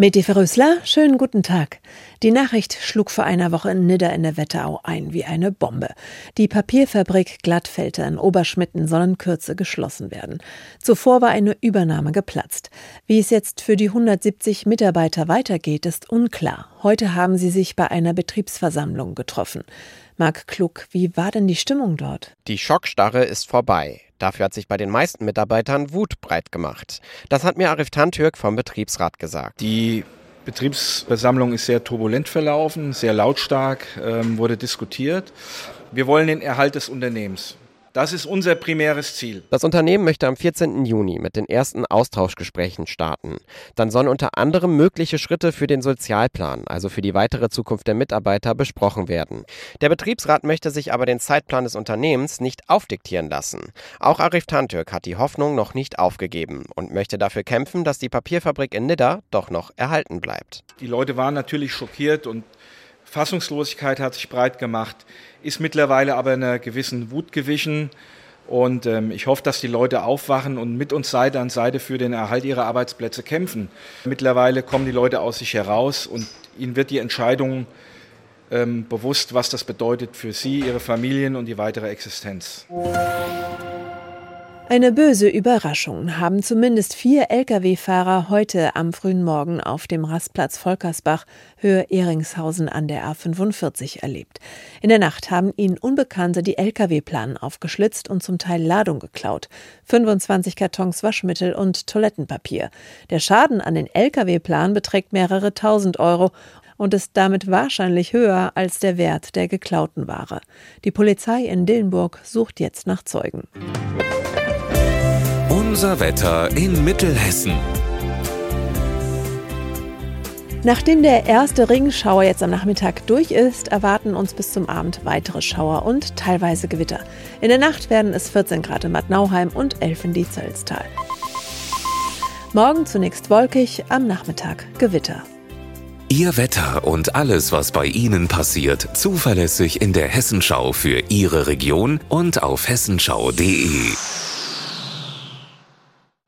Meti Ferrösler, schönen guten Tag. Die Nachricht schlug vor einer Woche in Nidda in der Wetterau ein wie eine Bombe. Die Papierfabrik Glattfelter in Oberschmitten soll in Kürze geschlossen werden. Zuvor war eine Übernahme geplatzt. Wie es jetzt für die 170 Mitarbeiter weitergeht, ist unklar. Heute haben sie sich bei einer Betriebsversammlung getroffen. Marc Klug, wie war denn die Stimmung dort? Die Schockstarre ist vorbei. Dafür hat sich bei den meisten Mitarbeitern Wut breit gemacht. Das hat mir Arif Tantürk vom Betriebsrat gesagt. Die Betriebsversammlung ist sehr turbulent verlaufen, sehr lautstark, ähm, wurde diskutiert. Wir wollen den Erhalt des Unternehmens. Das ist unser primäres Ziel. Das Unternehmen möchte am 14. Juni mit den ersten Austauschgesprächen starten. Dann sollen unter anderem mögliche Schritte für den Sozialplan, also für die weitere Zukunft der Mitarbeiter, besprochen werden. Der Betriebsrat möchte sich aber den Zeitplan des Unternehmens nicht aufdiktieren lassen. Auch Arif Tantürk hat die Hoffnung noch nicht aufgegeben und möchte dafür kämpfen, dass die Papierfabrik in Nidda doch noch erhalten bleibt. Die Leute waren natürlich schockiert und Fassungslosigkeit hat sich breit gemacht, ist mittlerweile aber einer gewissen Wut gewichen. Und ähm, ich hoffe, dass die Leute aufwachen und mit uns Seite an Seite für den Erhalt ihrer Arbeitsplätze kämpfen. Mittlerweile kommen die Leute aus sich heraus und ihnen wird die Entscheidung ähm, bewusst, was das bedeutet für sie, ihre Familien und die weitere Existenz. Eine böse Überraschung haben zumindest vier Lkw-Fahrer heute am frühen Morgen auf dem Rastplatz Volkersbach, Höhe Ehringshausen an der A45 erlebt. In der Nacht haben ihnen Unbekannte die Lkw-Planen aufgeschlitzt und zum Teil Ladung geklaut. 25 Kartons Waschmittel und Toilettenpapier. Der Schaden an den Lkw-Plan beträgt mehrere tausend Euro und ist damit wahrscheinlich höher als der Wert der geklauten Ware. Die Polizei in Dillenburg sucht jetzt nach Zeugen. Unser Wetter in Mittelhessen. Nachdem der erste Ringschauer jetzt am Nachmittag durch ist, erwarten uns bis zum Abend weitere Schauer und teilweise Gewitter. In der Nacht werden es 14 Grad in Bad Nauheim und 11 in Dietzelstal. Morgen zunächst wolkig, am Nachmittag Gewitter. Ihr Wetter und alles, was bei Ihnen passiert, zuverlässig in der Hessenschau für Ihre Region und auf hessenschau.de.